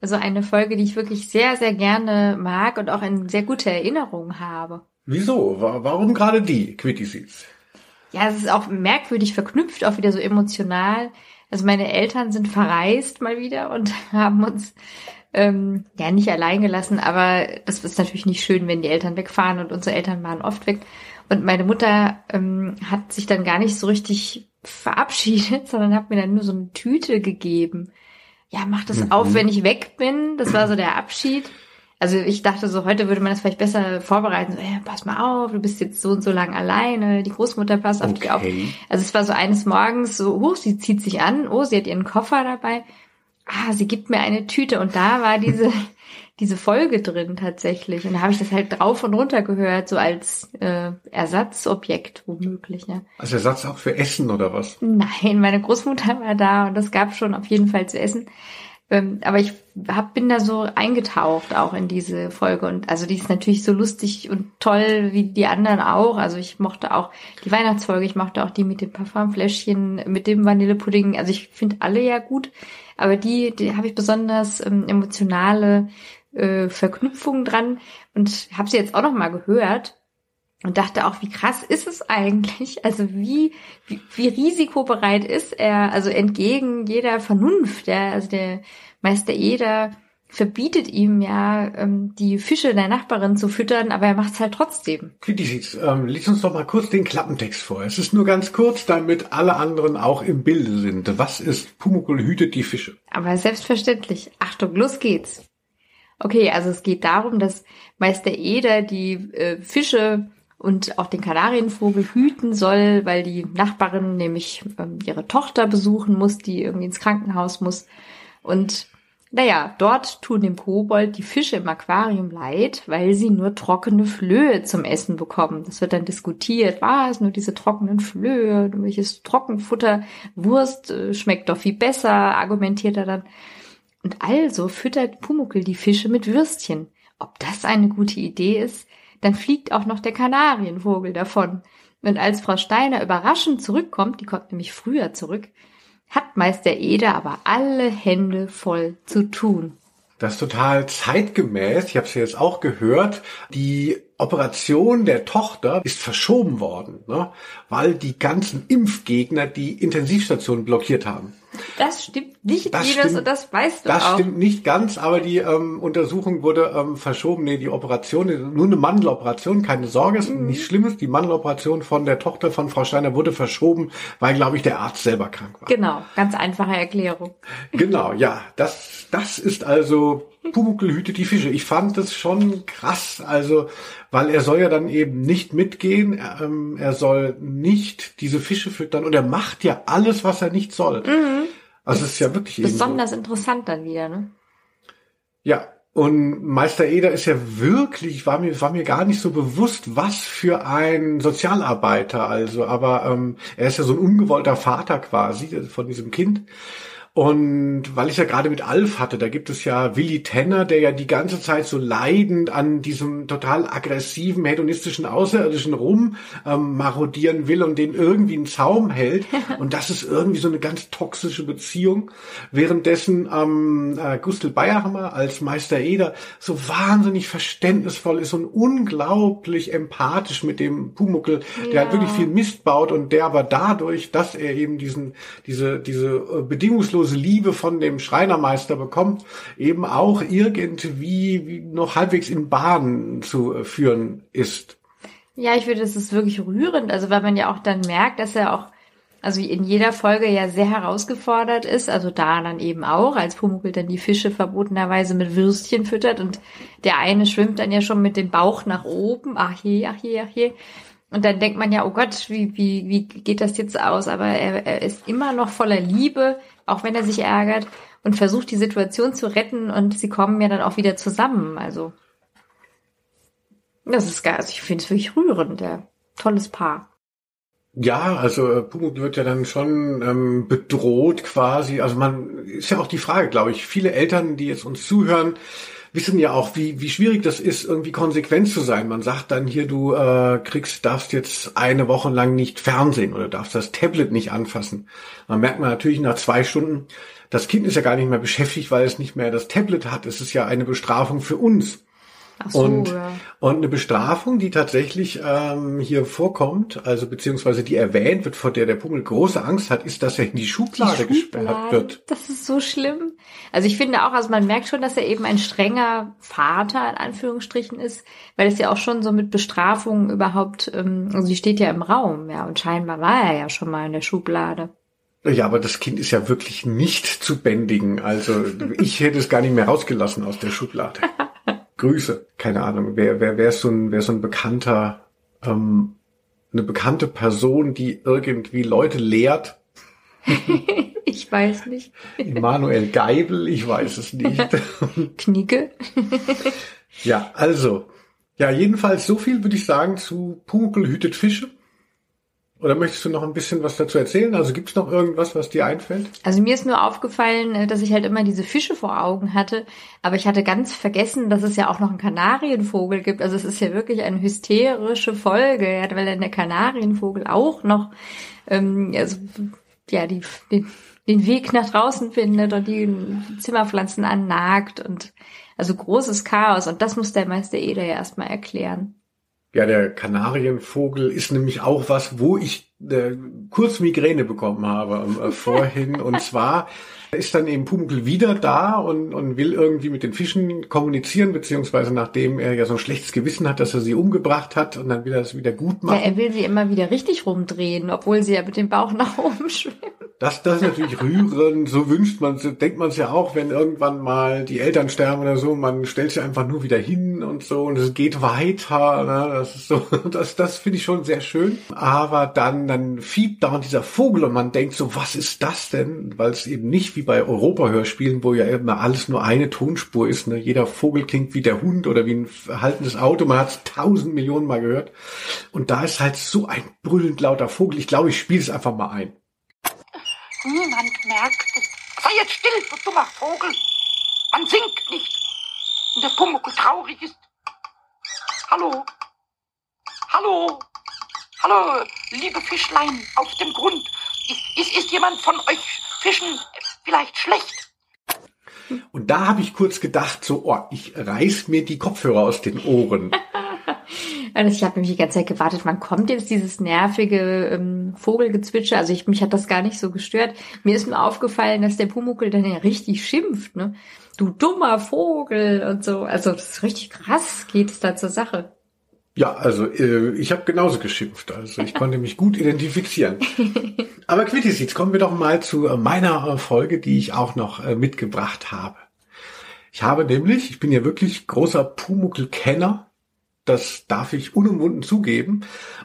Also eine Folge, die ich wirklich sehr, sehr gerne mag und auch in sehr gute Erinnerung habe. Wieso? Warum gerade die, Quitty Seeds? Ja, es ist auch merkwürdig verknüpft, auch wieder so emotional. Also meine Eltern sind verreist mal wieder und haben uns ähm, ja nicht allein gelassen, aber das ist natürlich nicht schön, wenn die Eltern wegfahren und unsere Eltern waren oft weg. Und meine Mutter ähm, hat sich dann gar nicht so richtig verabschiedet, sondern hat mir dann nur so eine Tüte gegeben. Ja, mach das mhm. auf, wenn ich weg bin. Das war so der Abschied. Also ich dachte so, heute würde man das vielleicht besser vorbereiten. So, hey, pass mal auf, du bist jetzt so und so lang alleine. Die Großmutter passt auf dich auf. Also es war so eines Morgens so, hoch, sie zieht sich an. Oh, sie hat ihren Koffer dabei ah, sie gibt mir eine Tüte und da war diese diese Folge drin tatsächlich und da habe ich das halt drauf und runter gehört so als äh, Ersatzobjekt womöglich ja. Als Ersatz auch für Essen oder was? Nein, meine Großmutter war da und das gab schon auf jeden Fall zu essen. Ähm, aber ich hab, bin da so eingetaucht auch in diese Folge und also die ist natürlich so lustig und toll wie die anderen auch. Also ich mochte auch die Weihnachtsfolge, ich mochte auch die mit dem Parfumfläschchen, mit dem Vanillepudding. Also ich finde alle ja gut. Aber die, die habe ich besonders ähm, emotionale äh, Verknüpfungen dran und habe sie jetzt auch noch mal gehört. Und dachte auch, wie krass ist es eigentlich? Also wie, wie, wie risikobereit ist er? Also entgegen jeder Vernunft, ja, also der Meister Eder verbietet ihm ja, ähm, die Fische der Nachbarin zu füttern, aber er macht es halt trotzdem. Kritisch, ähm, lies uns doch mal kurz den Klappentext vor. Es ist nur ganz kurz, damit alle anderen auch im Bilde sind. Was ist Pumuckl hütet die Fische? Aber selbstverständlich. Achtung, los geht's. Okay, also es geht darum, dass Meister Eder die äh, Fische und auch den Kanarienvogel hüten soll, weil die Nachbarin nämlich ähm, ihre Tochter besuchen muss, die irgendwie ins Krankenhaus muss. Und naja, dort tun dem Kobold die Fische im Aquarium leid, weil sie nur trockene Flöhe zum Essen bekommen. Das wird dann diskutiert. Was? Nur diese trockenen Flöhe? Welches Trockenfutter? Wurst äh, schmeckt doch viel besser, argumentiert er dann. Und also füttert Pumuckel die Fische mit Würstchen. Ob das eine gute Idee ist? Dann fliegt auch noch der Kanarienvogel davon. Und als Frau Steiner überraschend zurückkommt, die kommt nämlich früher zurück, hat Meister Eder aber alle Hände voll zu tun. Das ist total zeitgemäß. Ich habe es ja jetzt auch gehört. Die Operation der Tochter ist verschoben worden, ne? weil die ganzen Impfgegner die Intensivstation blockiert haben. Das stimmt nicht, das Ines, und das weißt du das auch. Das stimmt nicht ganz, aber die ähm, Untersuchung wurde ähm, verschoben. Nee, die Operation, nur eine Mandeloperation, keine Sorge, ist mhm. nichts Schlimmes. Die Mandeloperation von der Tochter von Frau Steiner wurde verschoben, weil, glaube ich, der Arzt selber krank war. Genau, ganz einfache Erklärung. Genau, ja, das, das ist also Pumuckl hütet die Fische. Ich fand das schon krass, also, weil er soll ja dann eben nicht mitgehen, ähm, er soll nicht diese Fische füttern und er macht ja alles, was er nicht soll. Mhm. Also es ist ja wirklich besonders so. interessant dann wieder, ne? Ja, und Meister Eder ist ja wirklich, war mir, war mir gar nicht so bewusst, was für ein Sozialarbeiter, also, aber ähm, er ist ja so ein ungewollter Vater quasi von diesem Kind. Und weil ich ja gerade mit Alf hatte, da gibt es ja Willi Tenner, der ja die ganze Zeit so leidend an diesem total aggressiven, hedonistischen Außerirdischen rum ähm, marodieren will und den irgendwie einen Zaum hält. Und das ist irgendwie so eine ganz toxische Beziehung. Währenddessen ähm, äh, Gustl Bayerhammer als Meister Eder so wahnsinnig verständnisvoll ist und unglaublich empathisch mit dem Pumuckel, der ja. halt wirklich viel Mist baut und der aber dadurch, dass er eben diesen, diese, diese äh, bedingungslose bedingungslose Liebe von dem Schreinermeister bekommt, eben auch irgendwie noch halbwegs in Bahn zu führen ist. Ja, ich finde, das ist wirklich rührend. Also weil man ja auch dann merkt, dass er auch also in jeder Folge ja sehr herausgefordert ist, also da dann eben auch, als Pumuckl dann die Fische verbotenerweise mit Würstchen füttert und der eine schwimmt dann ja schon mit dem Bauch nach oben, ach je, ach je, ach je. Und dann denkt man ja, oh Gott, wie, wie, wie geht das jetzt aus? Aber er, er ist immer noch voller Liebe, auch wenn er sich ärgert und versucht die Situation zu retten und sie kommen ja dann auch wieder zusammen. Also das ist geil. Also ich finde es wirklich rührend, ja. Tolles Paar. Ja, also äh, Pumuckl wird ja dann schon ähm, bedroht quasi. Also man ist ja auch die Frage, glaube ich. Viele Eltern, die jetzt uns zuhören, wissen ja auch, wie, wie schwierig das ist, irgendwie konsequent zu sein. Man sagt dann hier, du äh, kriegst, darfst jetzt eine Woche lang nicht Fernsehen oder darfst das Tablet nicht anfassen. Man merkt man natürlich nach zwei Stunden, das Kind ist ja gar nicht mehr beschäftigt, weil es nicht mehr das Tablet hat. Es ist ja eine Bestrafung für uns. So, und, ja. und eine Bestrafung, die tatsächlich ähm, hier vorkommt, also beziehungsweise die erwähnt wird, vor der der Pummel große Angst hat, ist, dass er in die Schublade, die Schublade gesperrt wird. Das ist so schlimm. Also ich finde auch, also man merkt schon, dass er eben ein strenger Vater in Anführungsstrichen ist, weil es ja auch schon so mit Bestrafungen überhaupt, ähm, also die steht ja im Raum, ja, und scheinbar war er ja schon mal in der Schublade. Ja, aber das Kind ist ja wirklich nicht zu bändigen. Also ich hätte es gar nicht mehr rausgelassen aus der Schublade. Grüße. Keine Ahnung. Wer, wer, wer ist so ein, wer ist so ein bekannter, ähm, eine bekannte Person, die irgendwie Leute lehrt? ich weiß nicht. Immanuel Geibel, ich weiß es nicht. Knicke. ja, also. Ja, jedenfalls so viel würde ich sagen zu Punkel hütet Fische. Oder möchtest du noch ein bisschen was dazu erzählen? Also gibt es noch irgendwas, was dir einfällt? Also mir ist nur aufgefallen, äh, dass ich halt immer diese Fische vor Augen hatte, aber ich hatte ganz vergessen, dass es ja auch noch einen Kanarienvogel gibt. Also es ist ja wirklich eine hysterische Folge, weil dann der Kanarienvogel auch noch ähm, also, ja die, den, den Weg nach draußen findet und die Zimmerpflanzen annagt und also großes Chaos und das muss der Meister Eder ja erstmal erklären. Ja, der Kanarienvogel ist nämlich auch was, wo ich äh, kurz Migräne bekommen habe äh, vorhin. Und zwar ist dann eben Pumuckl wieder da und, und will irgendwie mit den Fischen kommunizieren, beziehungsweise nachdem er ja so ein schlechtes Gewissen hat, dass er sie umgebracht hat und dann will er es wieder gut machen. Ja, er will sie immer wieder richtig rumdrehen, obwohl sie ja mit dem Bauch nach oben schwimmt. Das, das ist natürlich rührend, so wünscht man denkt man es ja auch, wenn irgendwann mal die Eltern sterben oder so, man stellt sich einfach nur wieder hin und so und es geht weiter, ne? das ist so, das, das finde ich schon sehr schön. Aber dann, dann fiebt dauernd dieser Vogel und man denkt so, was ist das denn? Weil es eben nicht wie bei Europa-Hörspielen, wo ja immer alles nur eine Tonspur ist, ne? jeder Vogel klingt wie der Hund oder wie ein verhaltenes Auto, man hat es tausend Millionen Mal gehört. Und da ist halt so ein brüllend lauter Vogel, ich glaube, ich spiele es einfach mal ein. Niemand merkt es. Sei jetzt still, du dummer Vogel. Man singt nicht. Und der Pumuckl traurig ist. Hallo. Hallo. Hallo, liebe Fischlein auf dem Grund. Ist, ist, ist jemand von euch Fischen vielleicht schlecht? Und da habe ich kurz gedacht, so, oh, ich reiß mir die Kopfhörer aus den Ohren. Also ich habe nämlich die ganze Zeit gewartet, wann kommt jetzt dieses nervige ähm, Vogelgezwitscher? Also ich, mich hat das gar nicht so gestört. Mir ist nur aufgefallen, dass der Pumuckel dann ja richtig schimpft, ne? Du dummer Vogel und so. Also das ist richtig krass, geht es da zur Sache. Ja, also äh, ich habe genauso geschimpft. Also ich konnte mich gut identifizieren. Aber Quittis, jetzt kommen wir doch mal zu äh, meiner äh, Folge, die ich auch noch äh, mitgebracht habe. Ich habe nämlich, ich bin ja wirklich großer Pumuckel-Kenner das darf ich unumwunden zugeben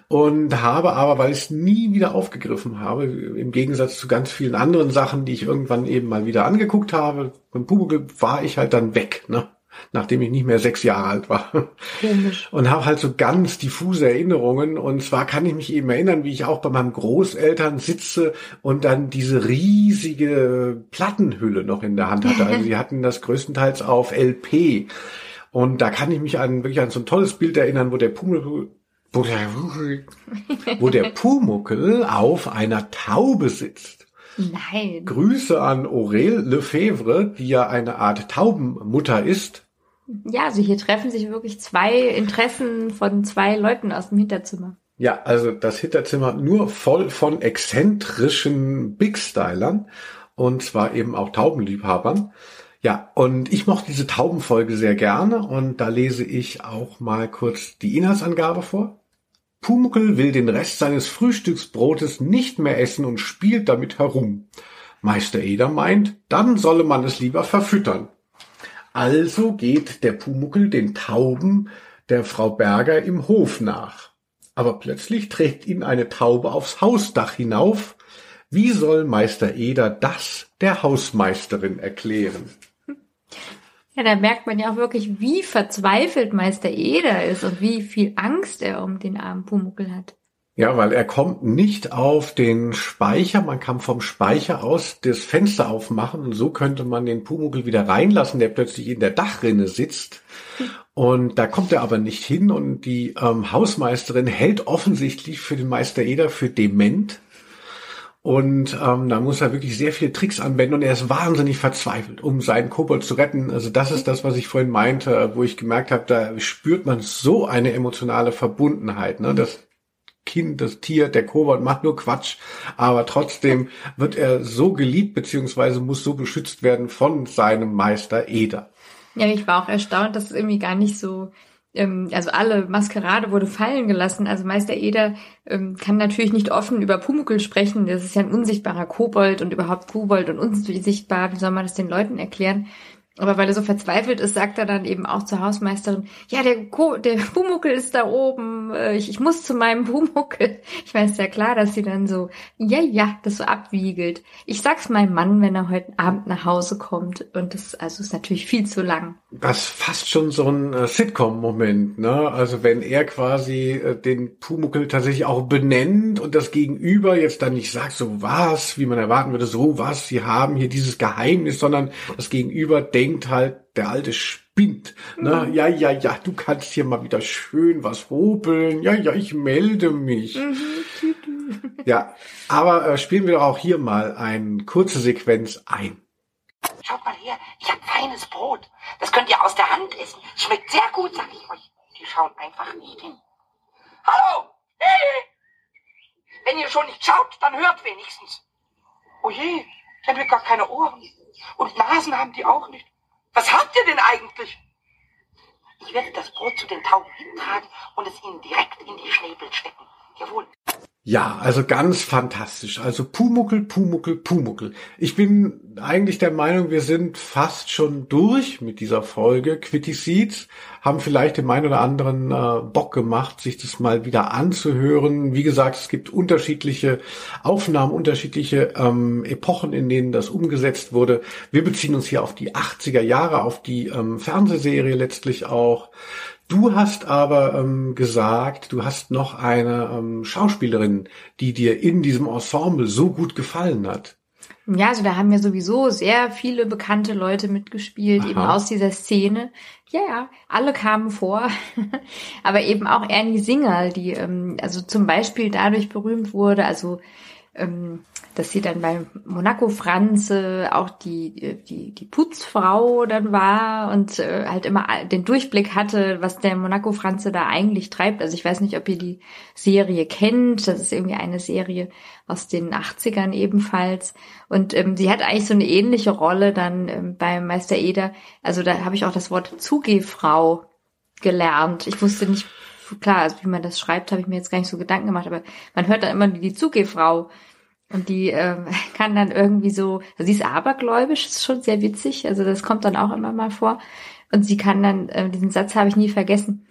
und habe aber, weil ich es nie wieder aufgegriffen habe, im Gegensatz zu ganz vielen anderen Sachen, die ich irgendwann eben mal wieder angeguckt habe, beim Pumuckl war ich halt dann weg, ne? nachdem ich nicht mehr sechs Jahre alt war. Komisch. Und habe halt so ganz diffuse Erinnerungen. Und zwar kann ich mich eben erinnern, wie ich auch bei meinem Großeltern sitze und dann diese riesige Plattenhülle noch in der Hand hatte. Also sie hatten das größtenteils auf LP. Und da kann ich mich an wirklich an so ein tolles Bild erinnern, wo der Pumuckl, wo der, wo der Pumuckl auf einer Taube sitzt. Nein. Grüße an Aurel Lefebvre, die ja eine Art Taubenmutter ist. Ja, also hier treffen sich wirklich zwei Interessen von zwei Leuten aus dem Hinterzimmer. Ja, also das Hinterzimmer nur voll von exzentrischen Big Stylern und zwar eben auch Taubenliebhabern. Ja, und ich mochte diese Taubenfolge sehr gerne und da lese ich auch mal kurz die Inhaltsangabe vor. Pumuckl will den Rest seines Frühstücksbrotes nicht mehr essen und spielt damit herum. Meister Eder meint, dann solle man es lieber verfüttern. Also geht der Pumuckl den Tauben der Frau Berger im Hof nach. Aber plötzlich trägt ihn eine Taube aufs Hausdach hinauf. Wie soll Meister Eder das der Hausmeisterin erklären? Ja, da merkt man ja auch wirklich, wie verzweifelt Meister Eder ist und wie viel Angst er um den armen Pumuckel hat. Ja, weil er kommt nicht auf den Speicher. Man kann vom Speicher aus das Fenster aufmachen und so könnte man den Pumuckel wieder reinlassen, der plötzlich in der Dachrinne sitzt. Und da kommt er aber nicht hin und die ähm, Hausmeisterin hält offensichtlich für den Meister Eder für dement und ähm, da muss er wirklich sehr viele Tricks anwenden und er ist wahnsinnig verzweifelt, um seinen Kobold zu retten. Also das ist das, was ich vorhin meinte, wo ich gemerkt habe, da spürt man so eine emotionale Verbundenheit. Ne? Das Kind, das Tier, der Kobold macht nur Quatsch, aber trotzdem wird er so geliebt beziehungsweise muss so beschützt werden von seinem Meister Eder. Ja, ich war auch erstaunt, dass es irgendwie gar nicht so ähm, also alle Maskerade wurde fallen gelassen. Also Meister Eder ähm, kann natürlich nicht offen über Pumuckl sprechen. Das ist ja ein unsichtbarer Kobold und überhaupt Kobold und unsichtbar. Wie soll man das den Leuten erklären? Aber weil er so verzweifelt ist, sagt er dann eben auch zur Hausmeisterin, ja, der, Ko der Pumuckel ist da oben, äh, ich, ich muss zu meinem Pumuckel. Ich weiß ja klar, dass sie dann so, ja, ja, das so abwiegelt. Ich sag's meinem Mann, wenn er heute Abend nach Hause kommt. Und das also ist natürlich viel zu lang. Das ist fast schon so ein äh, Sitcom-Moment, ne? Also wenn er quasi äh, den Pumuckel tatsächlich auch benennt und das Gegenüber jetzt dann nicht sagt, so was, wie man erwarten würde, so was, sie haben hier dieses Geheimnis, sondern das Gegenüber denkt, denkt halt, der alte spinnt. Ne? Mhm. Ja, ja, ja, du kannst hier mal wieder schön was hobeln. Ja, ja, ich melde mich. Mhm. ja, aber äh, spielen wir doch auch hier mal eine kurze Sequenz ein. Schaut mal her, ich habe feines Brot. Das könnt ihr aus der Hand essen. Schmeckt sehr gut, sag ich euch. Die schauen einfach nicht hin. Hallo! Wenn ihr schon nicht schaut, dann hört wenigstens. Oh je, ich habe gar keine Ohren. Und Nasen haben die auch nicht. Was habt ihr denn eigentlich? Ich werde das Brot zu den Tauben hintragen und es ihnen direkt in die Schnäbel stecken. Jawohl. Ja, also ganz fantastisch. Also Pumuckel, Pumuckel, Pumuckel. Ich bin eigentlich der Meinung, wir sind fast schon durch mit dieser Folge. Quitty Seeds haben vielleicht dem einen oder anderen äh, Bock gemacht, sich das mal wieder anzuhören. Wie gesagt, es gibt unterschiedliche Aufnahmen, unterschiedliche ähm, Epochen, in denen das umgesetzt wurde. Wir beziehen uns hier auf die 80er Jahre, auf die ähm, Fernsehserie letztlich auch. Du hast aber ähm, gesagt, du hast noch eine ähm, Schauspielerin, die dir in diesem Ensemble so gut gefallen hat. Ja, also da haben ja sowieso sehr viele bekannte Leute mitgespielt, Aha. eben aus dieser Szene. Ja, ja, alle kamen vor. Aber eben auch Ernie Singer, die ähm, also zum Beispiel dadurch berühmt wurde, also ähm, dass sie dann bei Monaco Franze auch die, die, die Putzfrau dann war und äh, halt immer den Durchblick hatte, was der Monaco Franze da eigentlich treibt. Also ich weiß nicht, ob ihr die Serie kennt. Das ist irgendwie eine Serie aus den 80ern ebenfalls. Und ähm, sie hat eigentlich so eine ähnliche Rolle dann ähm, bei Meister Eder. Also da habe ich auch das Wort Zugehfrau gelernt. Ich wusste nicht, klar, also wie man das schreibt, habe ich mir jetzt gar nicht so Gedanken gemacht, aber man hört dann immer die Zugehfrau. Und die äh, kann dann irgendwie so, also sie ist abergläubisch, ist schon sehr witzig, also das kommt dann auch immer mal vor. Und sie kann dann, äh, diesen Satz habe ich nie vergessen,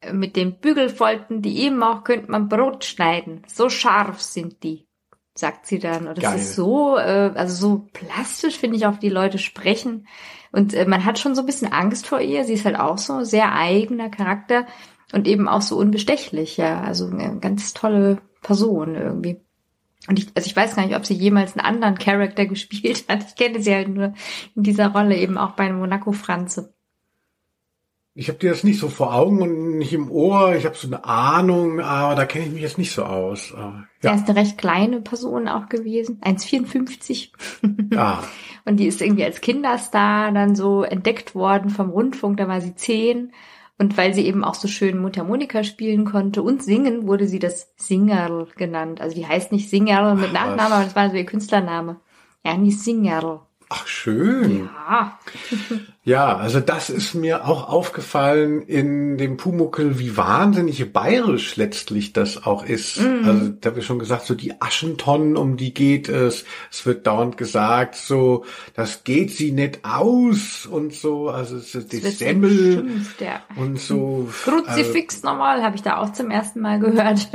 äh, mit den Bügelfolten, die eben auch könnte man Brot schneiden. So scharf sind die, sagt sie dann. Und das ist so, äh, also so plastisch, finde ich, auf die Leute sprechen. Und äh, man hat schon so ein bisschen Angst vor ihr. Sie ist halt auch so ein sehr eigener Charakter und eben auch so unbestechlich, ja. Also eine ganz tolle Person irgendwie. Und ich, also ich weiß gar nicht, ob sie jemals einen anderen Charakter gespielt hat. Ich kenne sie halt nur in dieser Rolle eben auch bei Monaco Franze. Ich habe dir das nicht so vor Augen und nicht im Ohr. Ich habe so eine Ahnung, aber da kenne ich mich jetzt nicht so aus. Er ja, ist eine recht kleine Person auch gewesen, 1,54. ja. Und die ist irgendwie als Kinderstar dann so entdeckt worden vom Rundfunk, da war sie zehn. Und weil sie eben auch so schön Mundharmonika spielen konnte und singen, wurde sie das Singerl genannt. Also die heißt nicht Singerl mit Ach, Nachnamen, was. aber das war so ihr Künstlername. Ernie Singerl. Ach schön. Ja. Ja, also das ist mir auch aufgefallen in dem Pumuckel, wie wahnsinnig bayerisch letztlich das auch ist. Also da habe ich schon gesagt, so die Aschentonnen, um die geht es. Es wird dauernd gesagt, so, das geht sie nicht aus und so. Also ist die so Semmel ja. und so. Kruzifix nochmal, habe ich da auch zum ersten Mal gehört.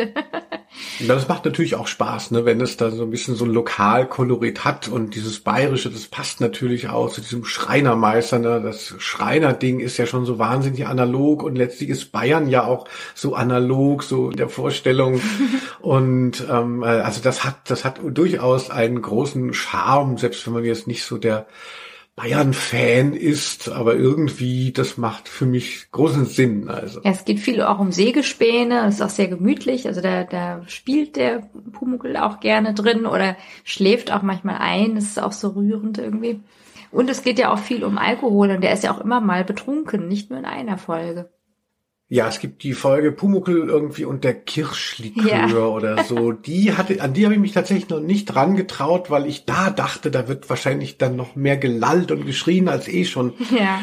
Das macht natürlich auch Spaß, ne, wenn es da so ein bisschen so ein Lokalkolorit hat und dieses Bayerische, das passt natürlich auch zu diesem Schreinermeister. Ne? Das Schreinerding ist ja schon so wahnsinnig analog und letztlich ist Bayern ja auch so analog, so in der Vorstellung. und ähm, äh, also das hat, das hat durchaus einen großen Charme, selbst wenn man jetzt nicht so der Bayern-Fan ist, aber irgendwie, das macht für mich großen Sinn. Also. Ja, es geht viel auch um Sägespäne, ist auch sehr gemütlich. Also da, da spielt der Pumuckl auch gerne drin oder schläft auch manchmal ein. Das ist auch so rührend irgendwie. Und es geht ja auch viel um Alkohol und der ist ja auch immer mal betrunken, nicht nur in einer Folge. Ja, es gibt die Folge Pumuckel irgendwie und der Kirschlikör Ja. oder so. Die hatte, an die habe ich mich tatsächlich noch nicht dran getraut, weil ich da dachte, da wird wahrscheinlich dann noch mehr gelallt und geschrien als eh schon. Ja.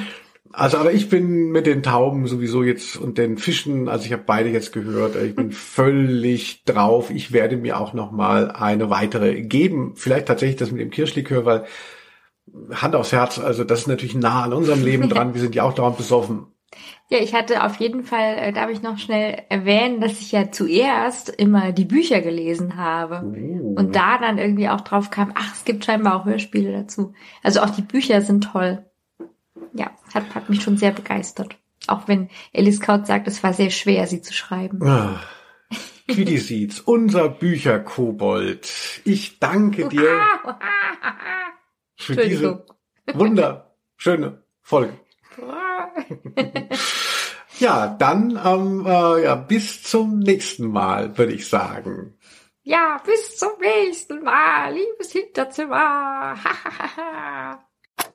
Also, aber ich bin mit den Tauben sowieso jetzt und den Fischen, also ich habe beide jetzt gehört, ich bin völlig drauf. Ich werde mir auch noch mal eine weitere geben. Vielleicht tatsächlich das mit dem Kirschlikör, weil Hand aufs Herz, also das ist natürlich nah an unserem Leben dran. Wir sind ja auch dauernd besoffen. Ja, ich hatte auf jeden Fall, äh, darf ich noch schnell erwähnen, dass ich ja zuerst immer die Bücher gelesen habe. Und da dann irgendwie auch drauf kam, ach, es gibt scheinbar auch Hörspiele dazu. Also auch die Bücher sind toll. Ja, hat, hat mich schon sehr begeistert. Auch wenn Alice Kaut sagt, es war sehr schwer, sie zu schreiben. Ah, Quiddy unser Bücherkobold. Ich danke dir für diese wunderschöne Folge. Ja, dann ähm, äh, ja, bis zum nächsten Mal, würde ich sagen. Ja, bis zum nächsten Mal, liebes Hinterzimmer.